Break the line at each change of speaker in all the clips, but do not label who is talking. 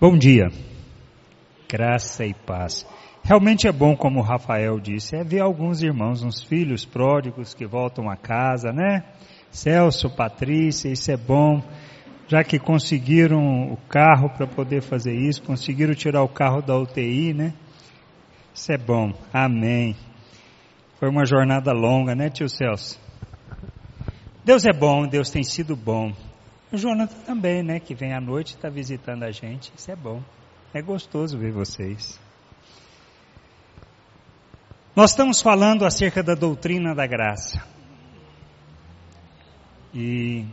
Bom dia, graça e paz. Realmente é bom, como o Rafael disse, é ver alguns irmãos, uns filhos pródigos que voltam a casa, né? Celso, Patrícia, isso é bom. Já que conseguiram o carro para poder fazer isso, conseguiram tirar o carro da UTI, né? Isso é bom. Amém. Foi uma jornada longa, né, tio Celso? Deus é bom, Deus tem sido bom. O Jonathan também, né, que vem à noite e está visitando a gente. Isso é bom. É gostoso ver vocês. Nós estamos falando acerca da doutrina da graça. E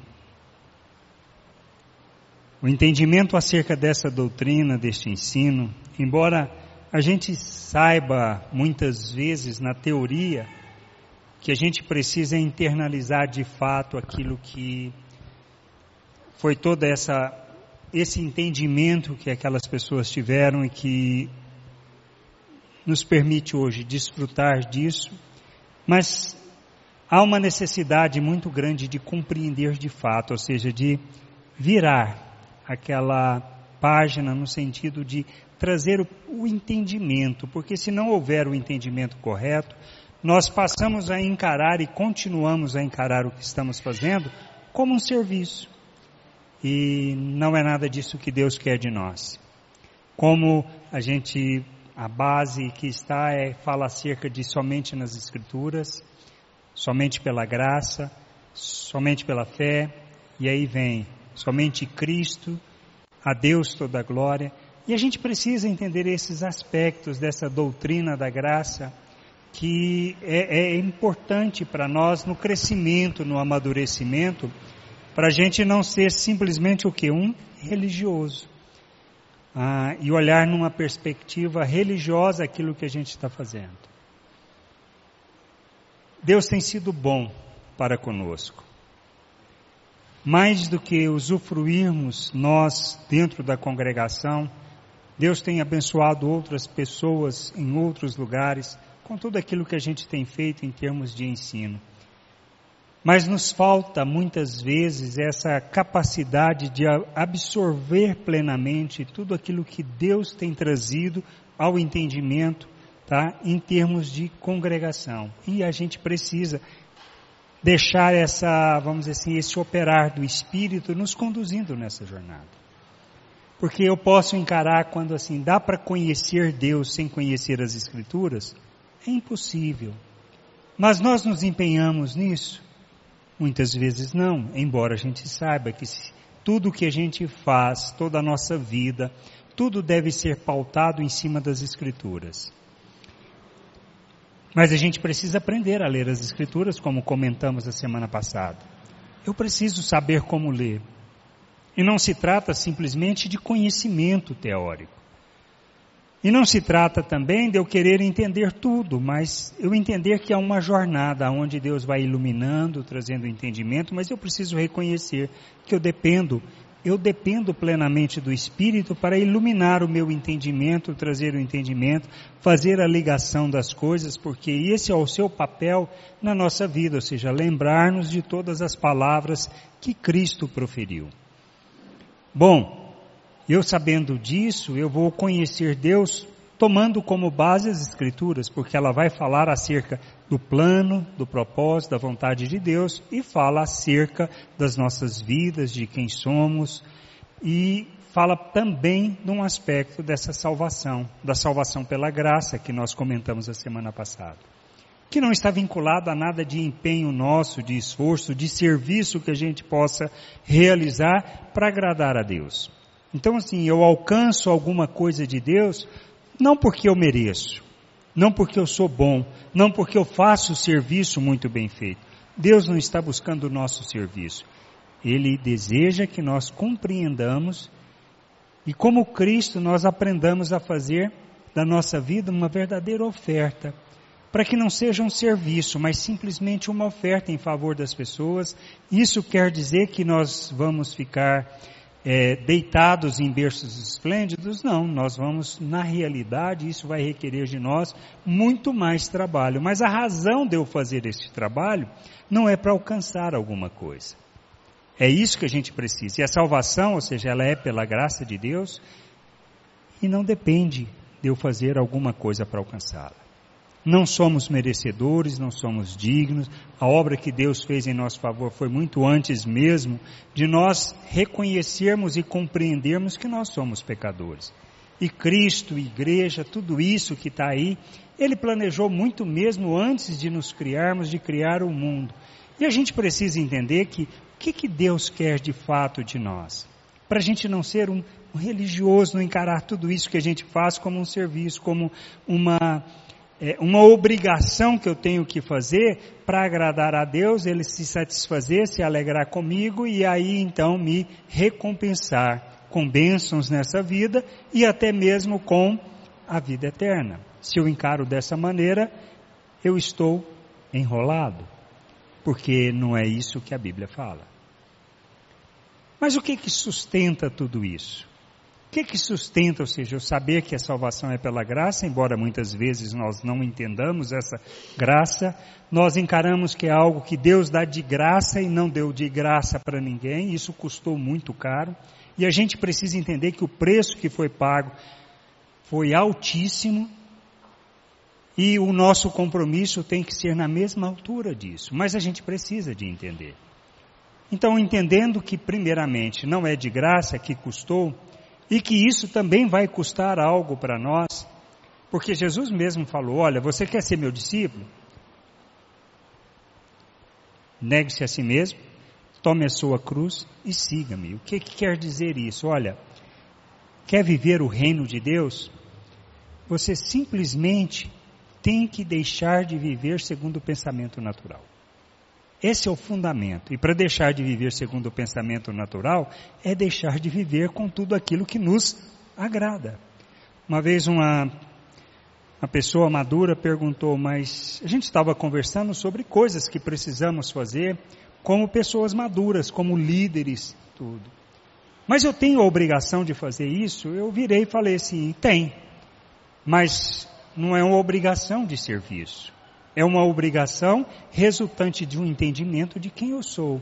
o entendimento acerca dessa doutrina, deste ensino, embora a gente saiba muitas vezes na teoria que a gente precisa internalizar de fato aquilo que foi toda essa esse entendimento que aquelas pessoas tiveram e que nos permite hoje desfrutar disso, mas há uma necessidade muito grande de compreender de fato, ou seja, de virar aquela página no sentido de trazer o, o entendimento, porque se não houver o entendimento correto, nós passamos a encarar e continuamos a encarar o que estamos fazendo como um serviço e não é nada disso que Deus quer de nós. Como a gente, a base que está é, fala acerca de somente nas Escrituras, somente pela graça, somente pela fé, e aí vem somente Cristo, a Deus toda a glória, e a gente precisa entender esses aspectos dessa doutrina da graça, que é, é importante para nós no crescimento, no amadurecimento, para a gente não ser simplesmente o que? Um religioso. Ah, e olhar numa perspectiva religiosa aquilo que a gente está fazendo. Deus tem sido bom para conosco. Mais do que usufruirmos nós dentro da congregação, Deus tem abençoado outras pessoas em outros lugares com tudo aquilo que a gente tem feito em termos de ensino. Mas nos falta muitas vezes essa capacidade de absorver plenamente tudo aquilo que Deus tem trazido ao entendimento, tá? Em termos de congregação. E a gente precisa deixar essa, vamos dizer assim, esse operar do Espírito nos conduzindo nessa jornada. Porque eu posso encarar quando assim, dá para conhecer Deus sem conhecer as Escrituras? É impossível. Mas nós nos empenhamos nisso. Muitas vezes não, embora a gente saiba que tudo que a gente faz, toda a nossa vida, tudo deve ser pautado em cima das Escrituras. Mas a gente precisa aprender a ler as Escrituras, como comentamos a semana passada. Eu preciso saber como ler. E não se trata simplesmente de conhecimento teórico. E não se trata também de eu querer entender tudo, mas eu entender que há uma jornada onde Deus vai iluminando, trazendo entendimento, mas eu preciso reconhecer que eu dependo, eu dependo plenamente do Espírito para iluminar o meu entendimento, trazer o entendimento, fazer a ligação das coisas, porque esse é o seu papel na nossa vida, ou seja, lembrar-nos de todas as palavras que Cristo proferiu. Bom, eu sabendo disso, eu vou conhecer Deus tomando como base as Escrituras, porque ela vai falar acerca do plano, do propósito, da vontade de Deus e fala acerca das nossas vidas, de quem somos e fala também de um aspecto dessa salvação, da salvação pela graça que nós comentamos a semana passada. Que não está vinculado a nada de empenho nosso, de esforço, de serviço que a gente possa realizar para agradar a Deus. Então, assim, eu alcanço alguma coisa de Deus não porque eu mereço, não porque eu sou bom, não porque eu faço o serviço muito bem feito. Deus não está buscando o nosso serviço. Ele deseja que nós compreendamos e, como Cristo, nós aprendamos a fazer da nossa vida uma verdadeira oferta, para que não seja um serviço, mas simplesmente uma oferta em favor das pessoas. Isso quer dizer que nós vamos ficar é, deitados em berços esplêndidos, não, nós vamos, na realidade, isso vai requerer de nós muito mais trabalho. Mas a razão de eu fazer esse trabalho não é para alcançar alguma coisa. É isso que a gente precisa. E a salvação, ou seja, ela é pela graça de Deus, e não depende de eu fazer alguma coisa para alcançá-la. Não somos merecedores, não somos dignos. A obra que Deus fez em nosso favor foi muito antes mesmo de nós reconhecermos e compreendermos que nós somos pecadores. E Cristo, igreja, tudo isso que está aí, Ele planejou muito mesmo antes de nos criarmos, de criar o mundo. E a gente precisa entender que o que, que Deus quer de fato de nós? Para a gente não ser um, um religioso, não encarar tudo isso que a gente faz como um serviço, como uma é, uma obrigação que eu tenho que fazer para agradar a Deus, Ele se satisfazer, se alegrar comigo e aí então me recompensar com bênçãos nessa vida e até mesmo com a vida eterna. Se eu encaro dessa maneira, eu estou enrolado, porque não é isso que a Bíblia fala. Mas o que que sustenta tudo isso? Que que sustenta, ou seja, o saber que a salvação é pela graça, embora muitas vezes nós não entendamos essa graça, nós encaramos que é algo que Deus dá de graça e não deu de graça para ninguém, isso custou muito caro, e a gente precisa entender que o preço que foi pago foi altíssimo, e o nosso compromisso tem que ser na mesma altura disso, mas a gente precisa de entender. Então, entendendo que primeiramente não é de graça que custou, e que isso também vai custar algo para nós, porque Jesus mesmo falou: Olha, você quer ser meu discípulo? Negue-se a si mesmo, tome a sua cruz e siga-me. O que, que quer dizer isso? Olha, quer viver o reino de Deus? Você simplesmente tem que deixar de viver segundo o pensamento natural. Esse é o fundamento. E para deixar de viver segundo o pensamento natural, é deixar de viver com tudo aquilo que nos agrada. Uma vez uma, uma pessoa madura perguntou, mas a gente estava conversando sobre coisas que precisamos fazer como pessoas maduras, como líderes, tudo. Mas eu tenho a obrigação de fazer isso? Eu virei e falei assim, tem. Mas não é uma obrigação de serviço. É uma obrigação resultante de um entendimento de quem eu sou.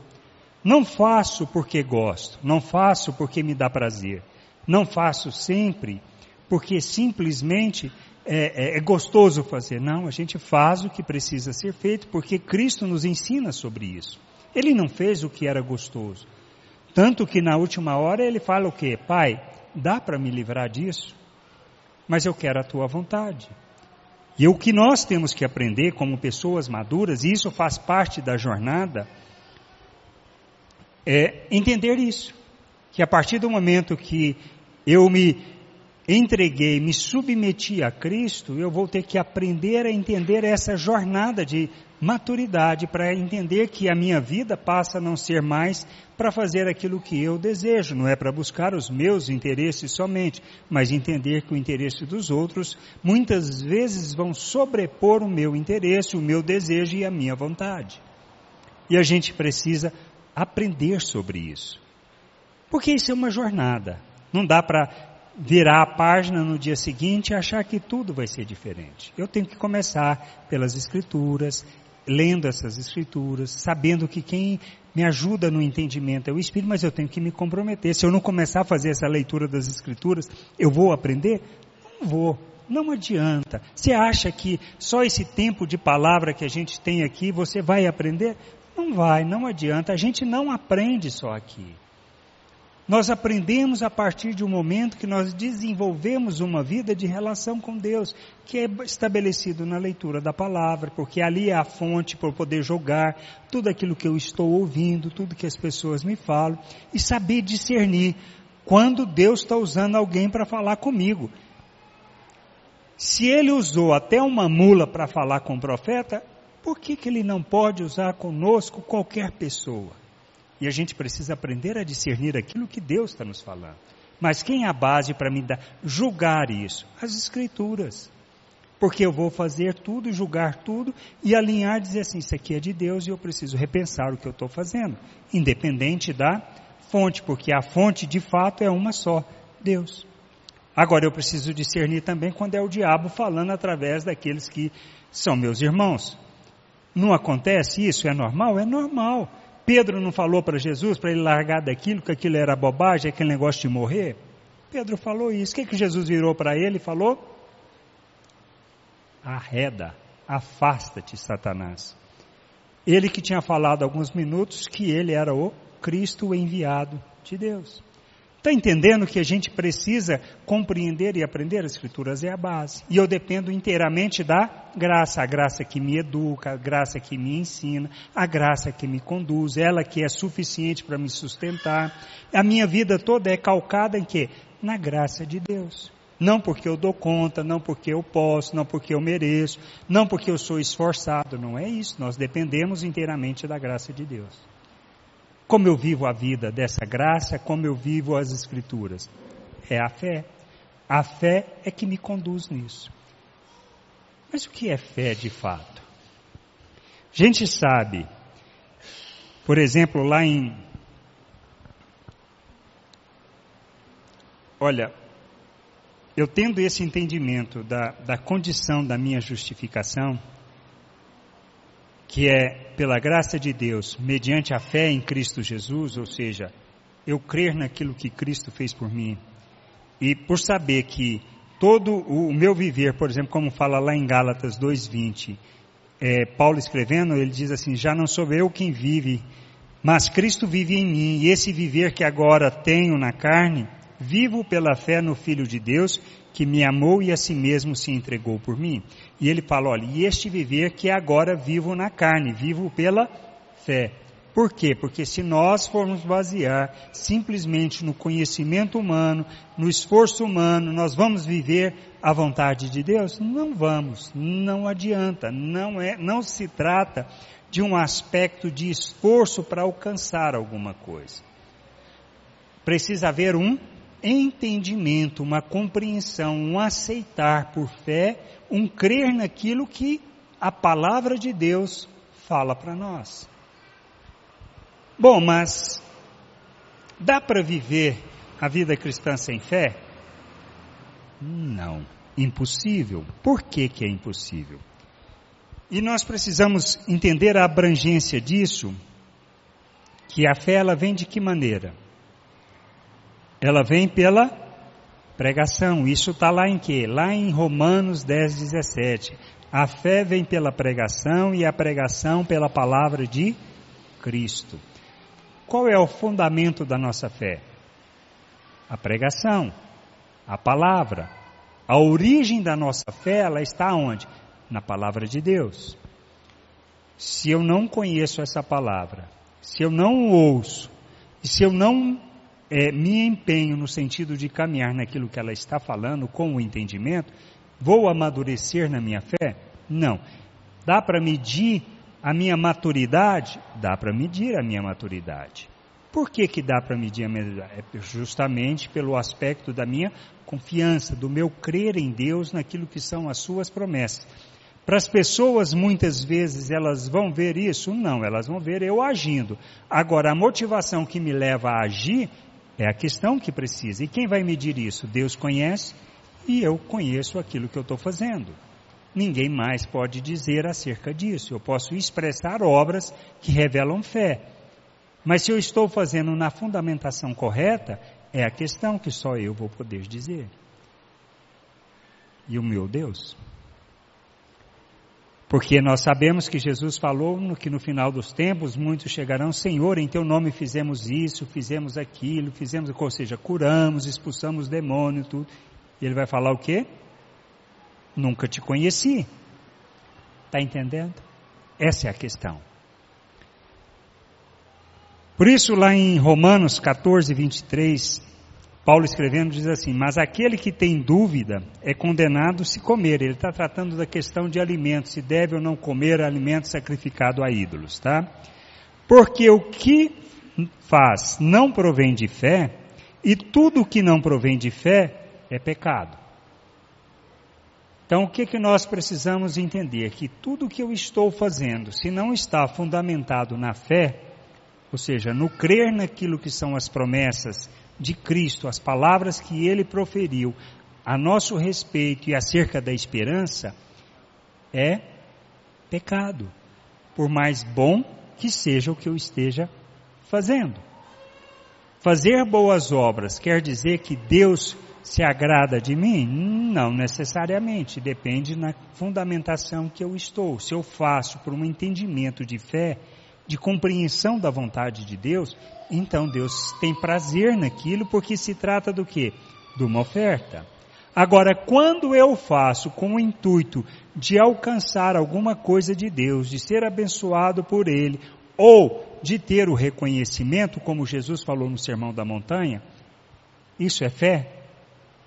Não faço porque gosto, não faço porque me dá prazer, não faço sempre porque simplesmente é, é, é, gostoso fazer. Não, a gente faz o que precisa ser feito porque Cristo nos ensina sobre isso. Ele não fez o que era gostoso. Tanto que na última hora ele fala o quê? Pai, dá para me livrar disso? Mas eu quero a tua vontade. E o que nós temos que aprender como pessoas maduras, e isso faz parte da jornada, é entender isso. Que a partir do momento que eu me entreguei, me submeti a Cristo, eu vou ter que aprender a entender essa jornada de maturidade para entender que a minha vida passa a não ser mais para fazer aquilo que eu desejo, não é para buscar os meus interesses somente, mas entender que o interesse dos outros muitas vezes vão sobrepor o meu interesse, o meu desejo e a minha vontade. E a gente precisa aprender sobre isso. Porque isso é uma jornada. Não dá para virar a página no dia seguinte e achar que tudo vai ser diferente. Eu tenho que começar pelas escrituras, lendo essas escrituras, sabendo que quem me ajuda no entendimento é o Espírito, mas eu tenho que me comprometer. Se eu não começar a fazer essa leitura das escrituras, eu vou aprender? Não vou. Não adianta. Você acha que só esse tempo de palavra que a gente tem aqui você vai aprender? Não vai, não adianta. A gente não aprende só aqui. Nós aprendemos a partir de um momento que nós desenvolvemos uma vida de relação com Deus, que é estabelecido na leitura da palavra, porque ali é a fonte para eu poder jogar tudo aquilo que eu estou ouvindo, tudo que as pessoas me falam, e saber discernir quando Deus está usando alguém para falar comigo. Se ele usou até uma mula para falar com o profeta, por que, que ele não pode usar conosco qualquer pessoa? E a gente precisa aprender a discernir aquilo que Deus está nos falando. Mas quem é a base para me dar, julgar isso? As Escrituras. Porque eu vou fazer tudo, julgar tudo e alinhar, dizer assim: isso aqui é de Deus e eu preciso repensar o que eu estou fazendo, independente da fonte, porque a fonte de fato é uma só: Deus. Agora eu preciso discernir também quando é o diabo falando através daqueles que são meus irmãos. Não acontece isso? É normal? É normal. Pedro não falou para Jesus para ele largar daquilo, que aquilo era bobagem, aquele negócio de morrer? Pedro falou isso. O que, que Jesus virou para ele e falou? Arreda, afasta-te, Satanás. Ele que tinha falado há alguns minutos que ele era o Cristo enviado de Deus. Está entendendo que a gente precisa compreender e aprender as Escrituras é a base. E eu dependo inteiramente da graça, a graça que me educa, a graça que me ensina, a graça que me conduz, ela que é suficiente para me sustentar. A minha vida toda é calcada em quê? Na graça de Deus. Não porque eu dou conta, não porque eu posso, não porque eu mereço, não porque eu sou esforçado, não é isso. Nós dependemos inteiramente da graça de Deus. Como eu vivo a vida dessa graça, como eu vivo as Escrituras? É a fé. A fé é que me conduz nisso. Mas o que é fé de fato? A gente sabe, por exemplo, lá em. Olha, eu tendo esse entendimento da, da condição da minha justificação, que é pela graça de Deus, mediante a fé em Cristo Jesus, ou seja, eu crer naquilo que Cristo fez por mim, e por saber que todo o meu viver, por exemplo, como fala lá em Gálatas 2:20, é, Paulo escrevendo, ele diz assim: já não sou eu quem vive, mas Cristo vive em mim, e esse viver que agora tenho na carne, vivo pela fé no Filho de Deus que me amou e a si mesmo se entregou por mim. E ele fala, olha, e este viver que agora vivo na carne, vivo pela fé. Por quê? Porque se nós formos basear simplesmente no conhecimento humano, no esforço humano, nós vamos viver a vontade de Deus? Não vamos, não adianta, não é, não se trata de um aspecto de esforço para alcançar alguma coisa. Precisa haver um entendimento, uma compreensão, um aceitar por fé, um crer naquilo que a palavra de Deus fala para nós. Bom, mas dá para viver a vida cristã sem fé? Não, impossível. Por que, que é impossível? E nós precisamos entender a abrangência disso, que a fé ela vem de que maneira? Ela vem pela pregação. Isso está lá em quê? Lá em Romanos 10, 17. A fé vem pela pregação e a pregação pela palavra de Cristo. Qual é o fundamento da nossa fé? A pregação, a palavra. A origem da nossa fé, ela está onde? Na palavra de Deus. Se eu não conheço essa palavra, se eu não ouço, e se eu não é, me empenho no sentido de caminhar naquilo que ela está falando com o entendimento, vou amadurecer na minha fé? Não. Dá para medir a minha maturidade? Dá para medir a minha maturidade. Por que, que dá para medir a minha? É justamente pelo aspecto da minha confiança, do meu crer em Deus naquilo que são as suas promessas. Para as pessoas, muitas vezes, elas vão ver isso? Não, elas vão ver eu agindo. Agora, a motivação que me leva a agir é a questão que precisa. E quem vai medir isso? Deus conhece e eu conheço aquilo que eu estou fazendo. Ninguém mais pode dizer acerca disso. Eu posso expressar obras que revelam fé. Mas se eu estou fazendo na fundamentação correta, é a questão que só eu vou poder dizer. E o meu Deus? Porque nós sabemos que Jesus falou no, que no final dos tempos muitos chegarão, Senhor, em teu nome fizemos isso, fizemos aquilo, fizemos, ou seja, curamos, expulsamos demônio, tudo. E ele vai falar o quê? Nunca te conheci. Está entendendo? Essa é a questão. Por isso, lá em Romanos 14, 23, Paulo escrevendo diz assim: Mas aquele que tem dúvida é condenado se comer. Ele está tratando da questão de alimento, se deve ou não comer alimento sacrificado a ídolos, tá? Porque o que faz não provém de fé, e tudo o que não provém de fé é pecado. Então, o que, que nós precisamos entender? Que tudo o que eu estou fazendo, se não está fundamentado na fé, ou seja, no crer naquilo que são as promessas de Cristo, as palavras que ele proferiu a nosso respeito e acerca da esperança, é pecado, por mais bom que seja o que eu esteja fazendo. Fazer boas obras quer dizer que Deus se agrada de mim? Não necessariamente, depende na fundamentação que eu estou. Se eu faço por um entendimento de fé, de compreensão da vontade de Deus, então Deus tem prazer naquilo porque se trata do que? De uma oferta. Agora, quando eu faço com o intuito de alcançar alguma coisa de Deus, de ser abençoado por Ele, ou de ter o reconhecimento, como Jesus falou no Sermão da Montanha, isso é fé?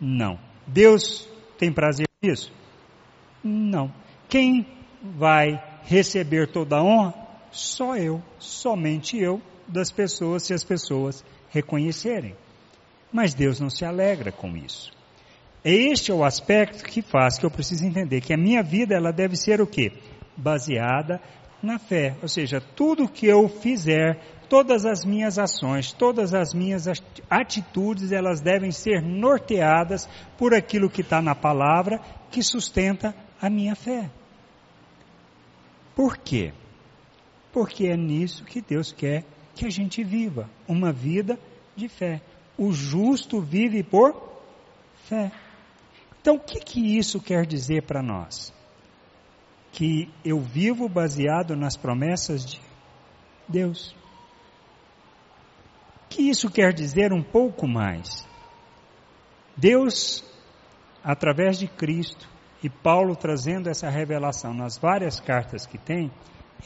Não. Deus tem prazer nisso? Não. Quem vai receber toda a honra? Só eu, somente eu, das pessoas, se as pessoas reconhecerem. Mas Deus não se alegra com isso. Este é o aspecto que faz que eu preciso entender que a minha vida ela deve ser o quê? Baseada na fé. Ou seja, tudo que eu fizer, todas as minhas ações, todas as minhas atitudes, elas devem ser norteadas por aquilo que está na palavra que sustenta a minha fé. Por quê? Porque é nisso que Deus quer que a gente viva, uma vida de fé. O justo vive por fé. Então, o que, que isso quer dizer para nós? Que eu vivo baseado nas promessas de Deus. O que isso quer dizer um pouco mais? Deus, através de Cristo, e Paulo trazendo essa revelação nas várias cartas que tem,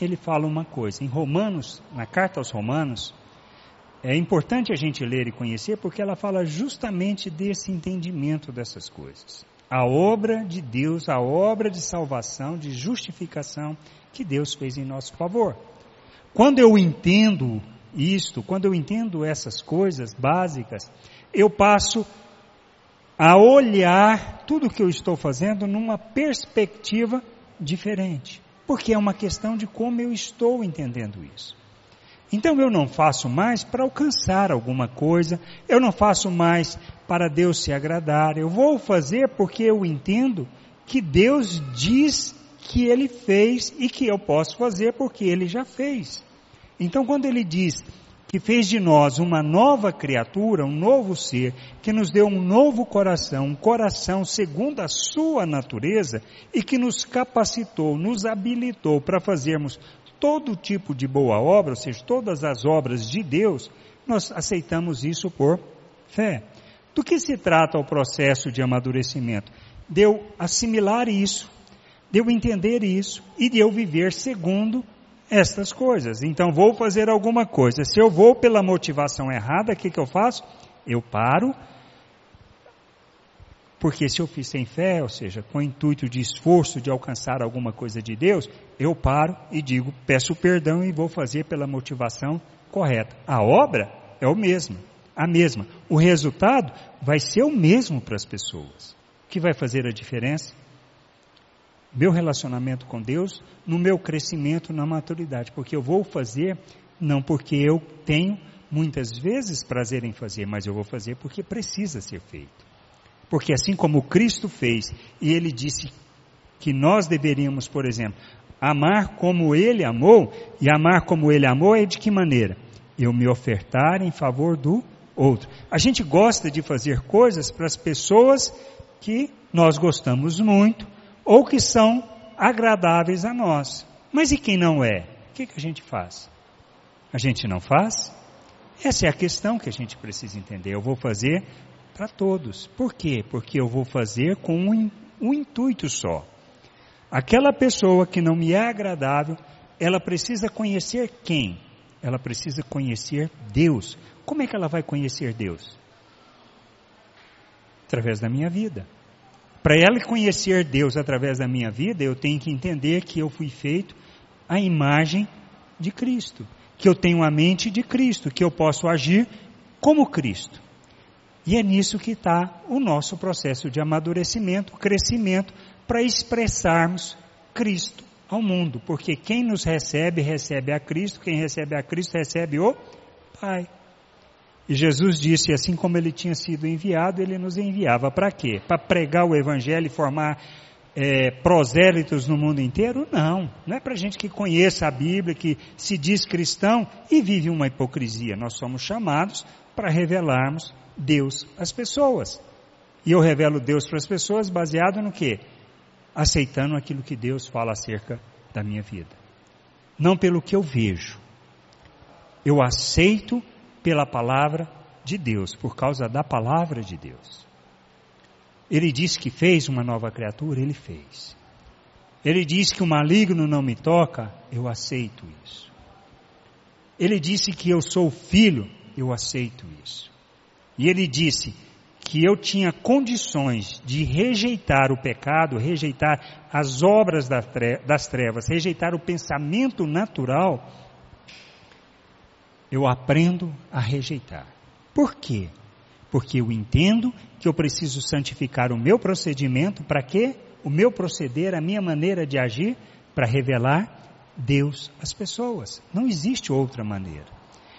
ele fala uma coisa. Em Romanos, na carta aos Romanos, é importante a gente ler e conhecer porque ela fala justamente desse entendimento dessas coisas a obra de Deus, a obra de salvação, de justificação que Deus fez em nosso favor. Quando eu entendo isto, quando eu entendo essas coisas básicas, eu passo a olhar tudo o que eu estou fazendo numa perspectiva diferente, porque é uma questão de como eu estou entendendo isso. Então eu não faço mais para alcançar alguma coisa, eu não faço mais para Deus se agradar, eu vou fazer porque eu entendo que Deus diz que Ele fez e que eu posso fazer porque Ele já fez. Então quando Ele diz que fez de nós uma nova criatura, um novo ser, que nos deu um novo coração, um coração segundo a sua natureza e que nos capacitou, nos habilitou para fazermos todo tipo de boa obra, ou seja, todas as obras de Deus, nós aceitamos isso por fé. Do que se trata o processo de amadurecimento? De eu assimilar isso, de eu entender isso e de eu viver segundo estas coisas. Então, vou fazer alguma coisa. Se eu vou pela motivação errada, o que, que eu faço? Eu paro, porque se eu fiz sem fé, ou seja, com o intuito de esforço de alcançar alguma coisa de Deus, eu paro e digo, peço perdão e vou fazer pela motivação correta. A obra é o mesmo, a mesma. O resultado vai ser o mesmo para as pessoas. O que vai fazer a diferença? Meu relacionamento com Deus, no meu crescimento na maturidade, porque eu vou fazer não porque eu tenho muitas vezes prazer em fazer, mas eu vou fazer porque precisa ser feito. Porque assim como Cristo fez, e ele disse que nós deveríamos, por exemplo, amar como ele amou, e amar como ele amou é de que maneira? Eu me ofertar em favor do outro. A gente gosta de fazer coisas para as pessoas que nós gostamos muito, ou que são agradáveis a nós. Mas e quem não é? O que, que a gente faz? A gente não faz? Essa é a questão que a gente precisa entender. Eu vou fazer para todos. Por quê? Porque eu vou fazer com um, um intuito só. Aquela pessoa que não me é agradável, ela precisa conhecer quem? Ela precisa conhecer Deus. Como é que ela vai conhecer Deus? Através da minha vida. Para ela conhecer Deus através da minha vida, eu tenho que entender que eu fui feito à imagem de Cristo, que eu tenho a mente de Cristo, que eu posso agir como Cristo. E é nisso que está o nosso processo de amadurecimento, crescimento, para expressarmos Cristo ao mundo. Porque quem nos recebe, recebe a Cristo, quem recebe a Cristo, recebe o Pai. E Jesus disse, assim como ele tinha sido enviado, ele nos enviava para quê? Para pregar o Evangelho e formar é, prosélitos no mundo inteiro? Não, não é para gente que conheça a Bíblia, que se diz cristão e vive uma hipocrisia. Nós somos chamados para revelarmos Deus às pessoas. E eu revelo Deus para as pessoas baseado no que? Aceitando aquilo que Deus fala acerca da minha vida. Não pelo que eu vejo. Eu aceito pela palavra de Deus, por causa da palavra de Deus. Ele disse que fez uma nova criatura, ele fez. Ele disse que o maligno não me toca, eu aceito isso. Ele disse que eu sou filho, eu aceito isso. E ele disse que eu tinha condições de rejeitar o pecado, rejeitar as obras das trevas, rejeitar o pensamento natural, eu aprendo a rejeitar. Por quê? Porque eu entendo que eu preciso santificar o meu procedimento para quê? O meu proceder, a minha maneira de agir, para revelar Deus às pessoas. Não existe outra maneira.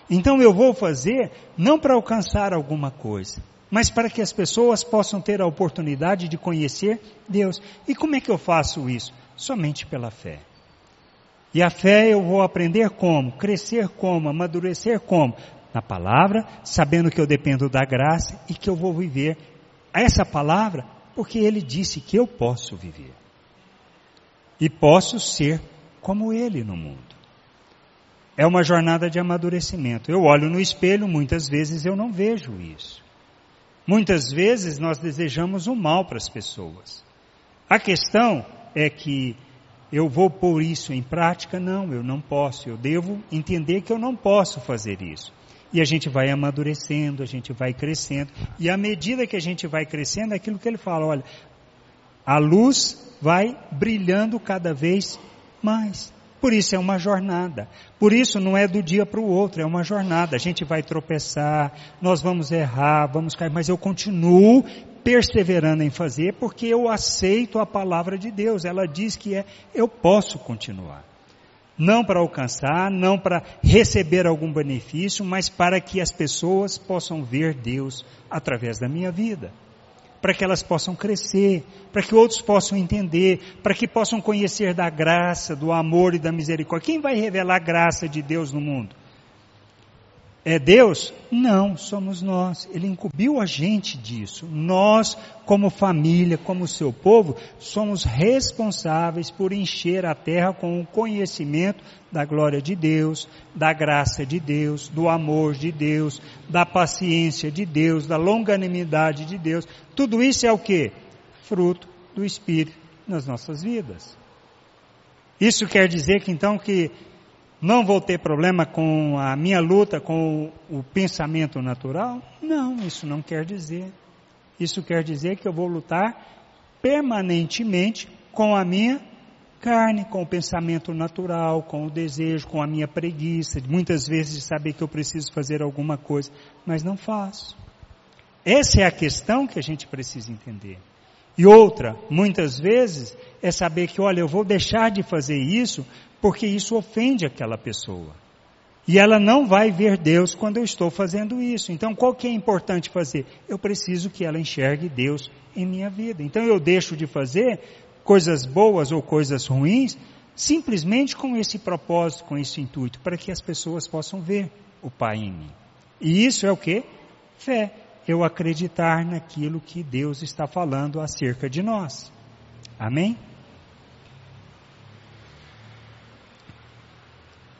Então eu vou fazer não para alcançar alguma coisa, mas para que as pessoas possam ter a oportunidade de conhecer Deus. E como é que eu faço isso? Somente pela fé. E a fé eu vou aprender como? Crescer como? Amadurecer como? Na palavra, sabendo que eu dependo da graça e que eu vou viver essa palavra porque ele disse que eu posso viver. E posso ser como ele no mundo. É uma jornada de amadurecimento. Eu olho no espelho, muitas vezes eu não vejo isso. Muitas vezes nós desejamos o mal para as pessoas. A questão é que eu vou pôr isso em prática? Não, eu não posso. Eu devo entender que eu não posso fazer isso. E a gente vai amadurecendo, a gente vai crescendo. E à medida que a gente vai crescendo, é aquilo que ele fala, olha, a luz vai brilhando cada vez mais. Por isso é uma jornada. Por isso não é do dia para o outro, é uma jornada. A gente vai tropeçar, nós vamos errar, vamos cair, mas eu continuo perseverando em fazer porque eu aceito a palavra de Deus. Ela diz que é, eu posso continuar. Não para alcançar, não para receber algum benefício, mas para que as pessoas possam ver Deus através da minha vida para que elas possam crescer, para que outros possam entender, para que possam conhecer da graça, do amor e da misericórdia. Quem vai revelar a graça de Deus no mundo? É Deus? Não, somos nós. Ele incumbiu a gente disso. Nós, como família, como seu povo, somos responsáveis por encher a terra com o conhecimento da glória de Deus, da graça de Deus, do amor de Deus, da paciência de Deus, da longanimidade de Deus. Tudo isso é o que? Fruto do Espírito nas nossas vidas. Isso quer dizer que então que não vou ter problema com a minha luta com o pensamento natural? Não, isso não quer dizer. Isso quer dizer que eu vou lutar permanentemente com a minha carne, com o pensamento natural, com o desejo, com a minha preguiça, muitas vezes de saber que eu preciso fazer alguma coisa, mas não faço. Essa é a questão que a gente precisa entender. E outra, muitas vezes, é saber que, olha, eu vou deixar de fazer isso porque isso ofende aquela pessoa. E ela não vai ver Deus quando eu estou fazendo isso. Então, qual que é importante fazer? Eu preciso que ela enxergue Deus em minha vida. Então, eu deixo de fazer coisas boas ou coisas ruins, simplesmente com esse propósito, com esse intuito, para que as pessoas possam ver o Pai em mim. E isso é o que? Fé. Eu acreditar naquilo que Deus está falando acerca de nós. Amém?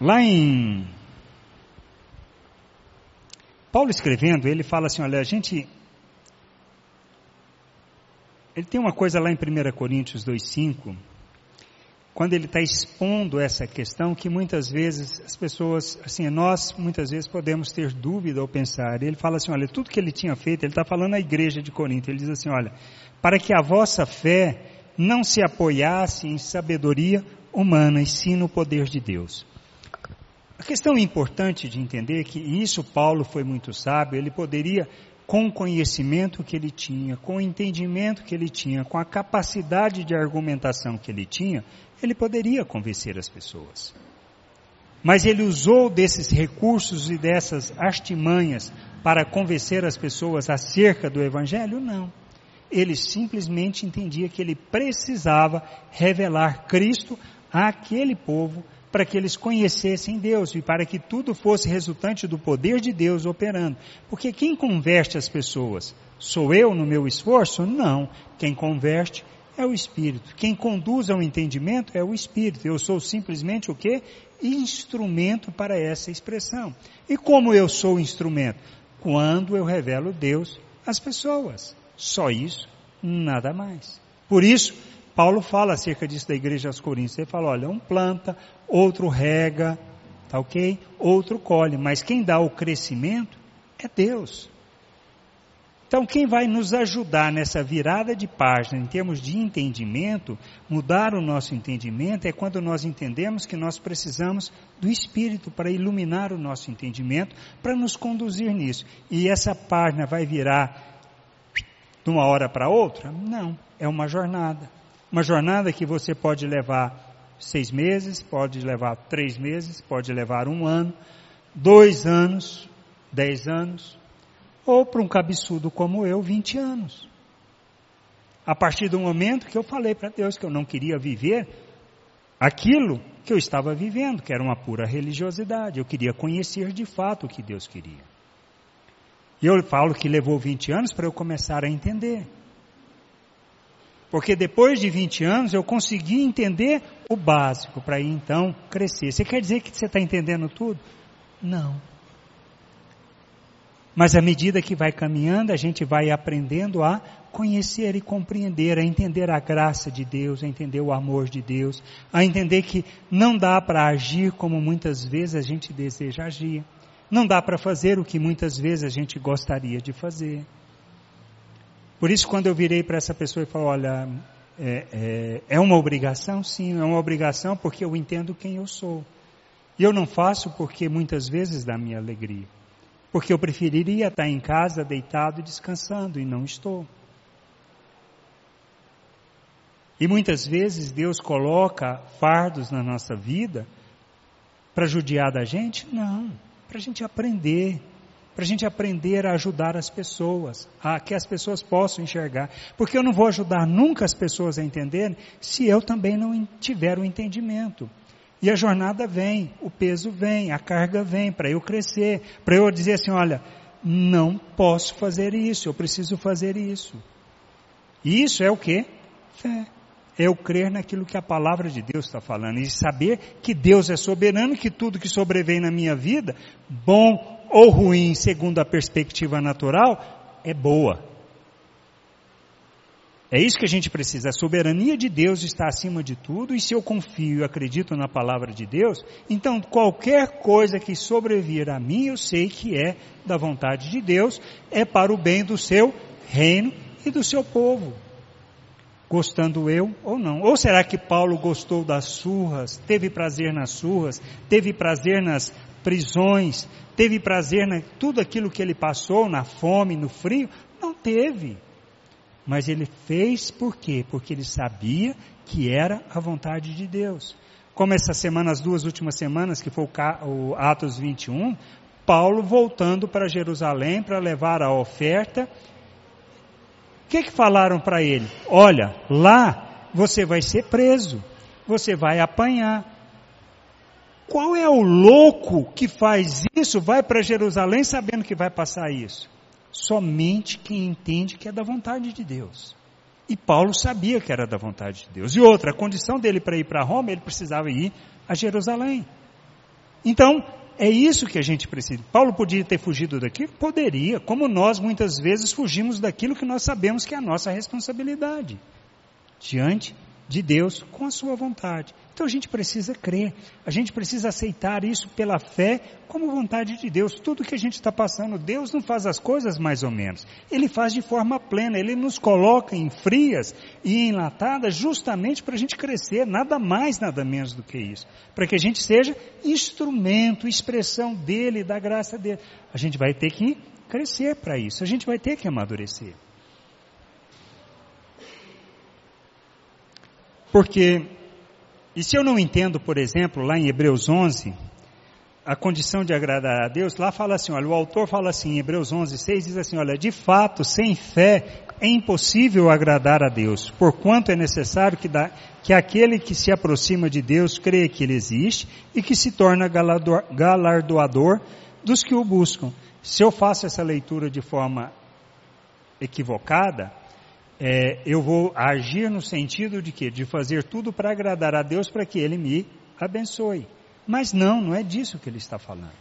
Lá em Paulo escrevendo, ele fala assim, olha, a gente ele tem uma coisa lá em 1 Coríntios 2,5, quando ele está expondo essa questão que muitas vezes as pessoas, assim, nós muitas vezes podemos ter dúvida ou pensar. Ele fala assim, olha, tudo que ele tinha feito, ele está falando à igreja de Corinto, ele diz assim, olha, para que a vossa fé não se apoiasse em sabedoria humana, e sim no poder de Deus. A questão importante de entender que isso Paulo foi muito sábio, ele poderia, com o conhecimento que ele tinha, com o entendimento que ele tinha, com a capacidade de argumentação que ele tinha, ele poderia convencer as pessoas. Mas ele usou desses recursos e dessas artimanhas para convencer as pessoas acerca do Evangelho? Não. Ele simplesmente entendia que ele precisava revelar Cristo àquele povo para que eles conhecessem Deus e para que tudo fosse resultante do poder de Deus operando. Porque quem converte as pessoas? Sou eu no meu esforço? Não. Quem converte é o Espírito. Quem conduz ao entendimento é o Espírito. Eu sou simplesmente o que? Instrumento para essa expressão. E como eu sou instrumento? Quando eu revelo Deus às pessoas. Só isso, nada mais. Por isso, Paulo fala acerca disso da igreja aos Coríntios. Ele fala, olha, um planta, outro rega, tá ok? Outro colhe, mas quem dá o crescimento é Deus. Então, quem vai nos ajudar nessa virada de página, em termos de entendimento, mudar o nosso entendimento, é quando nós entendemos que nós precisamos do Espírito para iluminar o nosso entendimento, para nos conduzir nisso. E essa página vai virar de uma hora para outra? Não, é uma jornada. Uma jornada que você pode levar seis meses, pode levar três meses, pode levar um ano, dois anos, dez anos, ou para um cabeçudo como eu, 20 anos. A partir do momento que eu falei para Deus que eu não queria viver aquilo que eu estava vivendo, que era uma pura religiosidade, eu queria conhecer de fato o que Deus queria. E eu falo que levou 20 anos para eu começar a entender. Porque depois de 20 anos eu consegui entender o básico para então crescer. Você quer dizer que você está entendendo tudo? Não. Mas à medida que vai caminhando, a gente vai aprendendo a conhecer e compreender, a entender a graça de Deus, a entender o amor de Deus, a entender que não dá para agir como muitas vezes a gente deseja agir. Não dá para fazer o que muitas vezes a gente gostaria de fazer. Por isso, quando eu virei para essa pessoa e falei, olha, é, é, é uma obrigação? Sim, é uma obrigação porque eu entendo quem eu sou. E eu não faço porque muitas vezes dá minha alegria. Porque eu preferiria estar em casa deitado descansando e não estou. E muitas vezes Deus coloca fardos na nossa vida para judiar da gente? Não, para a gente aprender, para a gente aprender a ajudar as pessoas, a que as pessoas possam enxergar. Porque eu não vou ajudar nunca as pessoas a entenderem se eu também não tiver o entendimento. E a jornada vem, o peso vem, a carga vem para eu crescer, para eu dizer assim, olha, não posso fazer isso, eu preciso fazer isso. E isso é o que? Fé. É eu crer naquilo que a palavra de Deus está falando e saber que Deus é soberano, que tudo que sobrevém na minha vida, bom ou ruim segundo a perspectiva natural, é boa. É isso que a gente precisa. A soberania de Deus está acima de tudo, e se eu confio e acredito na palavra de Deus, então qualquer coisa que sobrevir a mim, eu sei que é da vontade de Deus, é para o bem do seu reino e do seu povo. Gostando eu ou não. Ou será que Paulo gostou das surras, teve prazer nas surras, teve prazer nas prisões, teve prazer em tudo aquilo que ele passou, na fome, no frio? Não teve. Mas ele fez por quê? Porque ele sabia que era a vontade de Deus. Como essa semana, as duas últimas semanas, que foi o Atos 21, Paulo voltando para Jerusalém para levar a oferta. Que, que falaram para ele? Olha, lá você vai ser preso, você vai apanhar, qual é o louco que faz isso, vai para Jerusalém sabendo que vai passar isso? Somente quem entende que é da vontade de Deus. E Paulo sabia que era da vontade de Deus. E outra, a condição dele para ir para Roma, ele precisava ir a Jerusalém. Então, é isso que a gente precisa. Paulo podia ter fugido daquilo? Poderia, como nós muitas vezes fugimos daquilo que nós sabemos que é a nossa responsabilidade diante de Deus com a sua vontade. Então a gente precisa crer, a gente precisa aceitar isso pela fé como vontade de Deus. Tudo que a gente está passando, Deus não faz as coisas mais ou menos. Ele faz de forma plena, Ele nos coloca em frias e enlatadas justamente para a gente crescer, nada mais, nada menos do que isso. Para que a gente seja instrumento, expressão dEle, da graça dEle. A gente vai ter que crescer para isso, a gente vai ter que amadurecer. Porque e se eu não entendo, por exemplo, lá em Hebreus 11, a condição de agradar a Deus, lá fala assim, olha, o autor fala assim, em Hebreus 11, 6, diz assim, olha, de fato, sem fé é impossível agradar a Deus, porquanto é necessário que, dá, que aquele que se aproxima de Deus creia que Ele existe e que se torna galardoador dos que o buscam. Se eu faço essa leitura de forma equivocada, é, eu vou agir no sentido de que? De fazer tudo para agradar a Deus para que Ele me abençoe. Mas não, não é disso que ele está falando.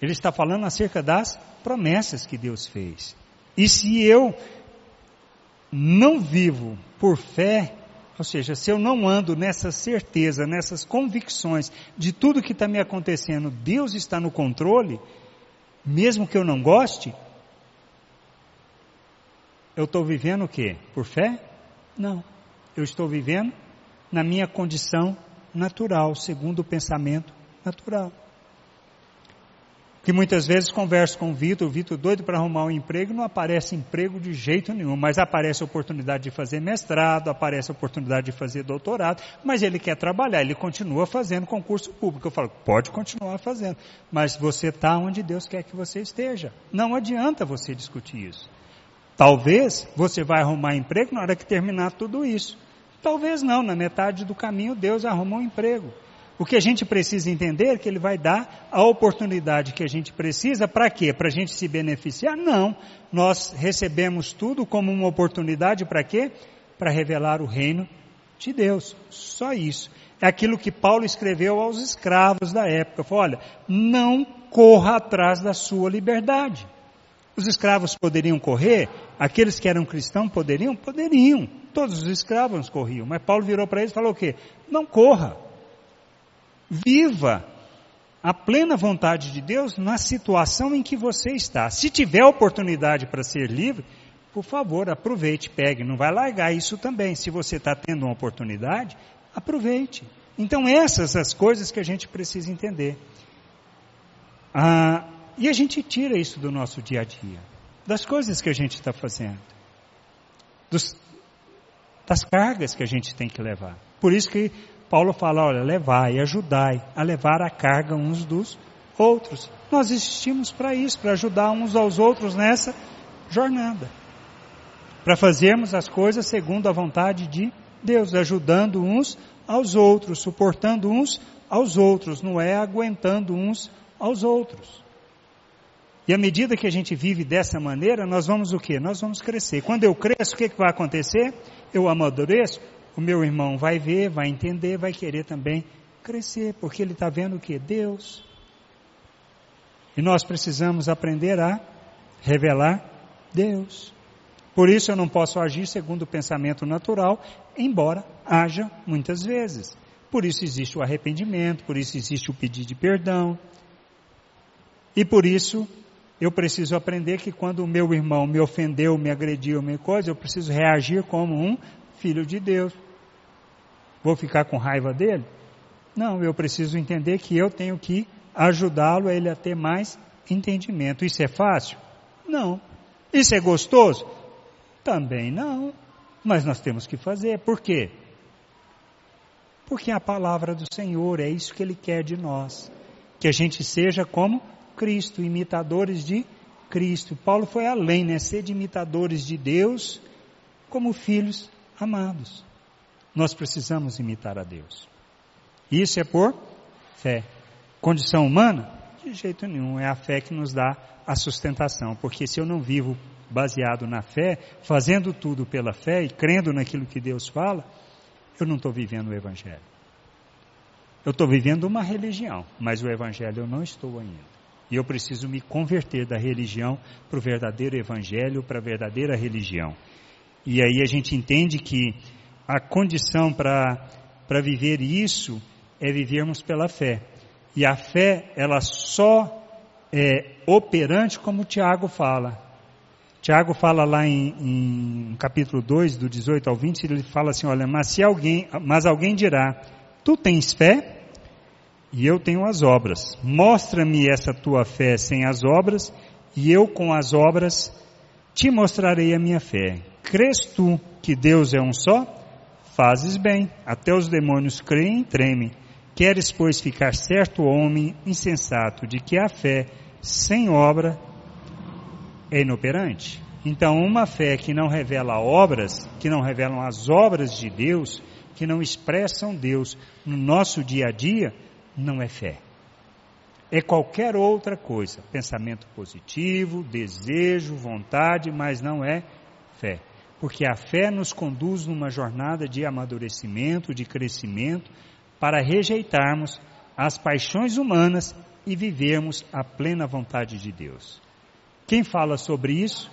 Ele está falando acerca das promessas que Deus fez. E se eu não vivo por fé, ou seja, se eu não ando nessa certeza, nessas convicções de tudo que está me acontecendo, Deus está no controle, mesmo que eu não goste, eu estou vivendo o quê? Por fé? Não. Eu estou vivendo na minha condição natural, segundo o pensamento natural. Que muitas vezes converso com o Vitor, o Vitor doido para arrumar um emprego, não aparece emprego de jeito nenhum, mas aparece a oportunidade de fazer mestrado, aparece a oportunidade de fazer doutorado, mas ele quer trabalhar, ele continua fazendo concurso público. Eu falo, pode continuar fazendo, mas você está onde Deus quer que você esteja. Não adianta você discutir isso. Talvez você vai arrumar emprego na hora que terminar tudo isso. Talvez não, na metade do caminho Deus arruma um emprego. O que a gente precisa entender é que Ele vai dar a oportunidade que a gente precisa para quê? Para a gente se beneficiar? Não. Nós recebemos tudo como uma oportunidade para quê? Para revelar o reino de Deus. Só isso. É aquilo que Paulo escreveu aos escravos da época. Falou, olha, não corra atrás da sua liberdade. Os escravos poderiam correr? Aqueles que eram cristãos poderiam? Poderiam. Todos os escravos corriam. Mas Paulo virou para eles e falou o quê? Não corra. Viva a plena vontade de Deus na situação em que você está. Se tiver oportunidade para ser livre, por favor, aproveite, pegue. Não vai largar isso também. Se você está tendo uma oportunidade, aproveite. Então essas as coisas que a gente precisa entender. Ah, e a gente tira isso do nosso dia a dia, das coisas que a gente está fazendo, dos, das cargas que a gente tem que levar. Por isso que Paulo fala, olha, levai, ajudai a levar a carga uns dos outros. Nós existimos para isso, para ajudar uns aos outros nessa jornada. Para fazermos as coisas segundo a vontade de Deus, ajudando uns aos outros, suportando uns aos outros, não é aguentando uns aos outros. E à medida que a gente vive dessa maneira, nós vamos o quê? Nós vamos crescer. Quando eu cresço, o que, que vai acontecer? Eu amadureço, o meu irmão vai ver, vai entender, vai querer também crescer, porque ele está vendo o que? Deus. E nós precisamos aprender a revelar Deus. Por isso eu não posso agir segundo o pensamento natural, embora haja muitas vezes. Por isso existe o arrependimento, por isso existe o pedido de perdão. E por isso eu preciso aprender que quando o meu irmão me ofendeu, me agrediu, me coisa, eu preciso reagir como um filho de Deus. Vou ficar com raiva dele? Não, eu preciso entender que eu tenho que ajudá-lo a ele a ter mais entendimento. Isso é fácil? Não. Isso é gostoso? Também não. Mas nós temos que fazer. Por quê? Porque a palavra do Senhor é isso que Ele quer de nós. Que a gente seja como Cristo, imitadores de Cristo. Paulo foi além, né? Ser de imitadores de Deus como filhos amados. Nós precisamos imitar a Deus. Isso é por fé. Condição humana? De jeito nenhum. É a fé que nos dá a sustentação. Porque se eu não vivo baseado na fé, fazendo tudo pela fé e crendo naquilo que Deus fala, eu não estou vivendo o Evangelho. Eu estou vivendo uma religião, mas o Evangelho eu não estou ainda. E eu preciso me converter da religião para o verdadeiro evangelho, para a verdadeira religião. E aí a gente entende que a condição para viver isso é vivermos pela fé. E a fé, ela só é operante como Tiago fala. Tiago fala lá em, em capítulo 2, do 18 ao 20, ele fala assim, olha, mas se alguém, mas alguém dirá, tu tens fé? E eu tenho as obras. Mostra-me essa tua fé sem as obras, e eu com as obras te mostrarei a minha fé. Crês tu que Deus é um só? Fazes bem, até os demônios creem e tremem. Queres, pois, ficar certo homem insensato de que a fé sem obra é inoperante. Então, uma fé que não revela obras, que não revelam as obras de Deus, que não expressam Deus no nosso dia a dia, não é fé. É qualquer outra coisa, pensamento positivo, desejo, vontade, mas não é fé. Porque a fé nos conduz numa jornada de amadurecimento, de crescimento, para rejeitarmos as paixões humanas e vivermos a plena vontade de Deus. Quem fala sobre isso?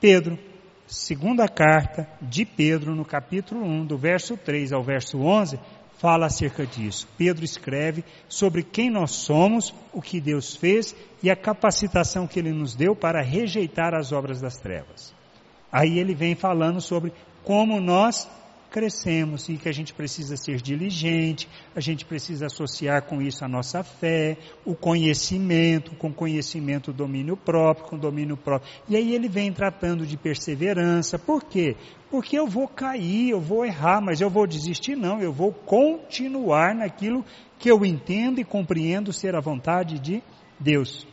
Pedro, segunda carta de Pedro, no capítulo 1, do verso 3 ao verso 11, fala acerca disso. Pedro escreve sobre quem nós somos, o que Deus fez e a capacitação que ele nos deu para rejeitar as obras das trevas. Aí ele vem falando sobre como nós crescemos e que a gente precisa ser diligente, a gente precisa associar com isso a nossa fé, o conhecimento, com conhecimento o domínio próprio, com domínio próprio. E aí ele vem tratando de perseverança. Por quê? Porque eu vou cair, eu vou errar, mas eu vou desistir não, eu vou continuar naquilo que eu entendo e compreendo ser a vontade de Deus.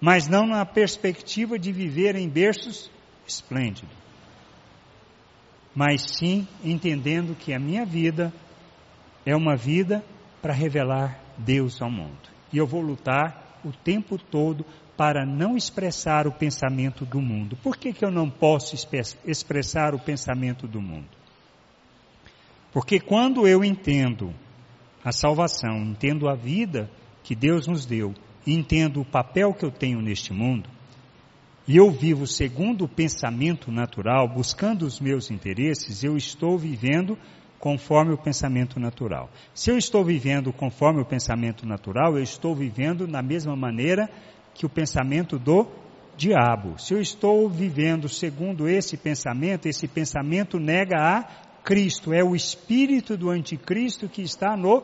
Mas não na perspectiva de viver em berços esplêndidos mas sim entendendo que a minha vida é uma vida para revelar Deus ao mundo. E eu vou lutar o tempo todo para não expressar o pensamento do mundo. Por que, que eu não posso expressar o pensamento do mundo? Porque quando eu entendo a salvação, entendo a vida que Deus nos deu, entendo o papel que eu tenho neste mundo, e eu vivo segundo o pensamento natural, buscando os meus interesses, eu estou vivendo conforme o pensamento natural. Se eu estou vivendo conforme o pensamento natural, eu estou vivendo da mesma maneira que o pensamento do diabo. Se eu estou vivendo segundo esse pensamento, esse pensamento nega a Cristo, é o espírito do anticristo que está no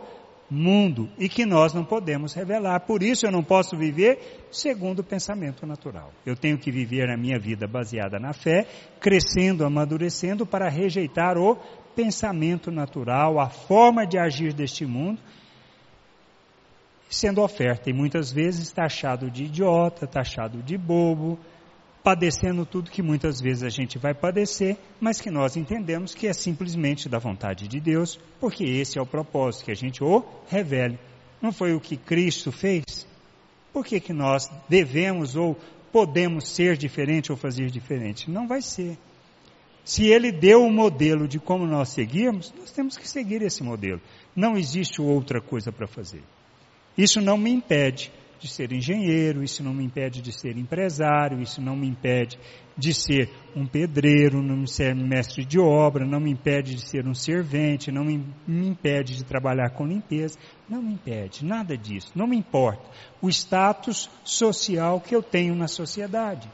mundo e que nós não podemos revelar. Por isso eu não posso viver segundo o pensamento natural. Eu tenho que viver a minha vida baseada na fé, crescendo, amadurecendo para rejeitar o pensamento natural, a forma de agir deste mundo, sendo oferta e muitas vezes taxado de idiota, taxado de bobo, padecendo tudo que muitas vezes a gente vai padecer, mas que nós entendemos que é simplesmente da vontade de Deus, porque esse é o propósito, que a gente o revele. Não foi o que Cristo fez? Por que, que nós devemos ou podemos ser diferente ou fazer diferente? Não vai ser. Se ele deu o um modelo de como nós seguirmos, nós temos que seguir esse modelo. Não existe outra coisa para fazer. Isso não me impede de ser engenheiro, isso não me impede de ser empresário, isso não me impede de ser um pedreiro, não me ser mestre de obra, não me impede de ser um servente, não me, impede de trabalhar com limpeza, não me impede, nada disso, não me importa o status social que eu tenho na sociedade.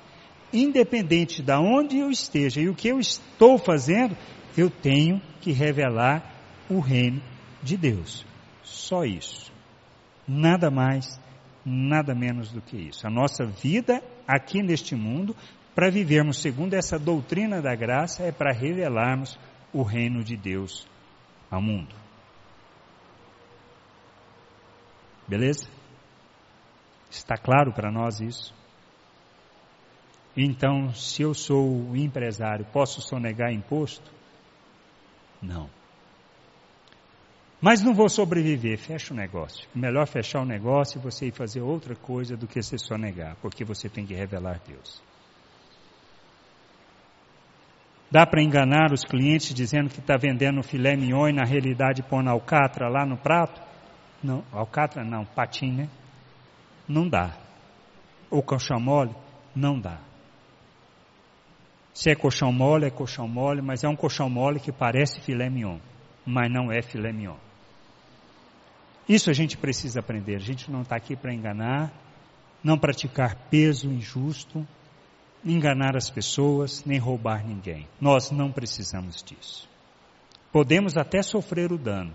Independente de onde eu esteja e o que eu estou fazendo, eu tenho que revelar o reino de Deus. Só isso. Nada mais, nada menos do que isso. A nossa vida aqui neste mundo, para vivermos segundo essa doutrina da graça, é para revelarmos o reino de Deus ao mundo. Beleza? Está claro para nós isso? Então, se eu sou empresário, posso sonegar imposto? Não. Mas não vou sobreviver, fecha o negócio. Melhor fechar o negócio e você ir fazer outra coisa do que você só negar, porque você tem que revelar Deus. Dá para enganar os clientes dizendo que está vendendo filé mignon e na realidade põe alcatra lá no prato? Não, alcatra não, patim, né? Não dá. Ou colchão mole? Não dá. Se é colchão mole, é colchão mole, mas é um colchão mole que parece filé mignon, mas não é filé mignon. Isso a gente precisa aprender. A gente não está aqui para enganar, não praticar peso injusto, enganar as pessoas, nem roubar ninguém. Nós não precisamos disso. Podemos até sofrer o dano,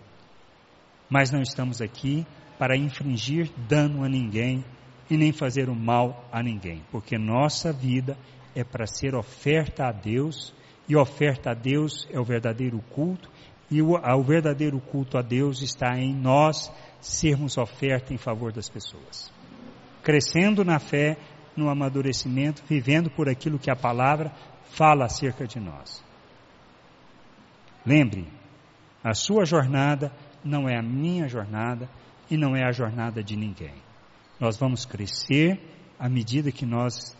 mas não estamos aqui para infringir dano a ninguém e nem fazer o mal a ninguém, porque nossa vida é para ser oferta a Deus e oferta a Deus é o verdadeiro culto E o, o verdadeiro culto a Deus está em nós sermos oferta em favor das pessoas. Crescendo na fé, no amadurecimento, vivendo por aquilo que a palavra fala acerca de nós. Lembre, a sua jornada não é a minha jornada e não é a jornada de ninguém. Nós vamos crescer à medida que nós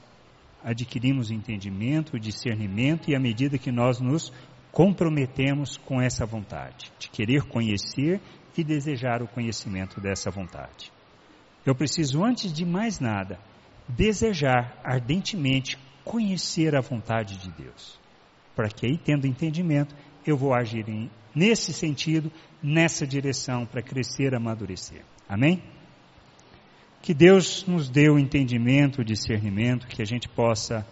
adquirimos entendimento, discernimento e à medida que nós nos comprometemos com essa vontade de querer conhecer e desejar o conhecimento dessa vontade. Eu preciso, antes de mais nada, desejar ardentemente conhecer a vontade de Deus. Para que aí, tendo entendimento, eu vou agir em, nesse sentido, nessa direção, para crescer, amadurecer. Amém? Que Deus nos dê o entendimento, o discernimento, que a gente possa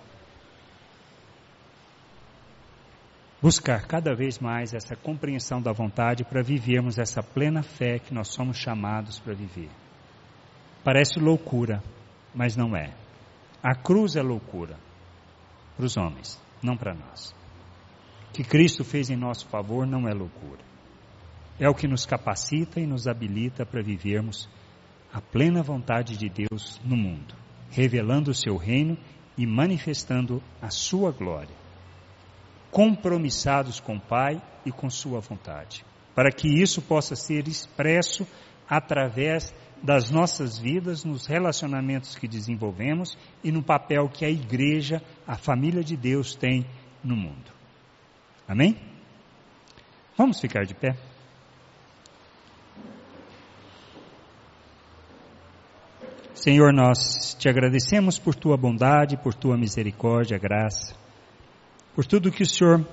buscar cada vez mais essa compreensão da vontade para vivermos essa plena fé que nós somos chamados para viver. Parece loucura, mas não é. A cruz é loucura para os homens, não para nós. O que Cristo fez em nosso favor não é loucura. É o que nos capacita e nos habilita para vivermos a plena vontade de Deus no mundo, revelando o seu reino e manifestando a sua glória compromissados com o Pai e com Sua vontade, para que isso possa ser expresso através das nossas vidas, nos relacionamentos que desenvolvemos e no papel que a igreja, a família de Deus tem no mundo. Amém? Vamos ficar de pé. Senhor, nós te agradecemos por tua bondade, por tua misericórdia, graça por tudo que o Senhor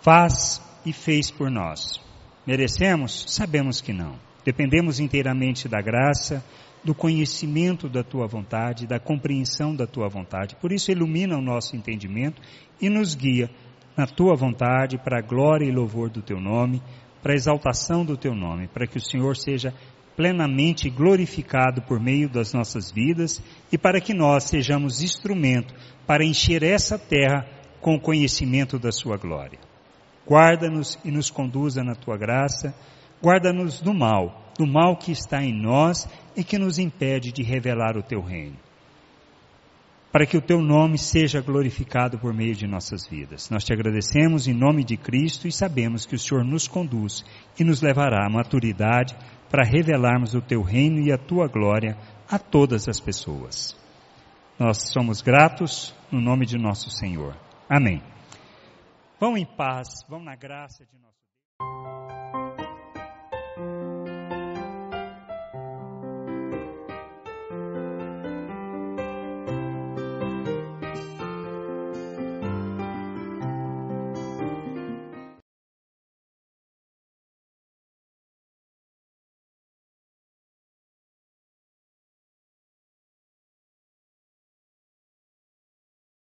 faz e fez por nós. Merecemos? Sabemos que não. Dependemos inteiramente da graça, do conhecimento da tua vontade, da compreensão da tua vontade. Por isso, ilumina o nosso entendimento e nos guia na tua vontade para a glória e louvor do teu nome, para a exaltação do teu nome, para que o Senhor seja plenamente glorificado por meio das nossas vidas e para que nós sejamos instrumento para encher essa terra com o conhecimento da sua glória. Guarda-nos e nos conduza na tua graça, guarda-nos do mal, do mal que está em nós e que nos impede de revelar o teu reino. Para que o teu nome seja glorificado por meio de nossas vidas. Nós te agradecemos em nome de Cristo e sabemos que o Senhor nos conduz e nos levará à maturidade para revelarmos o teu reino e a tua glória a todas as pessoas. Nós somos gratos no nome de nosso Senhor. Amém. Vão em paz, vão na graça de nosso Deus.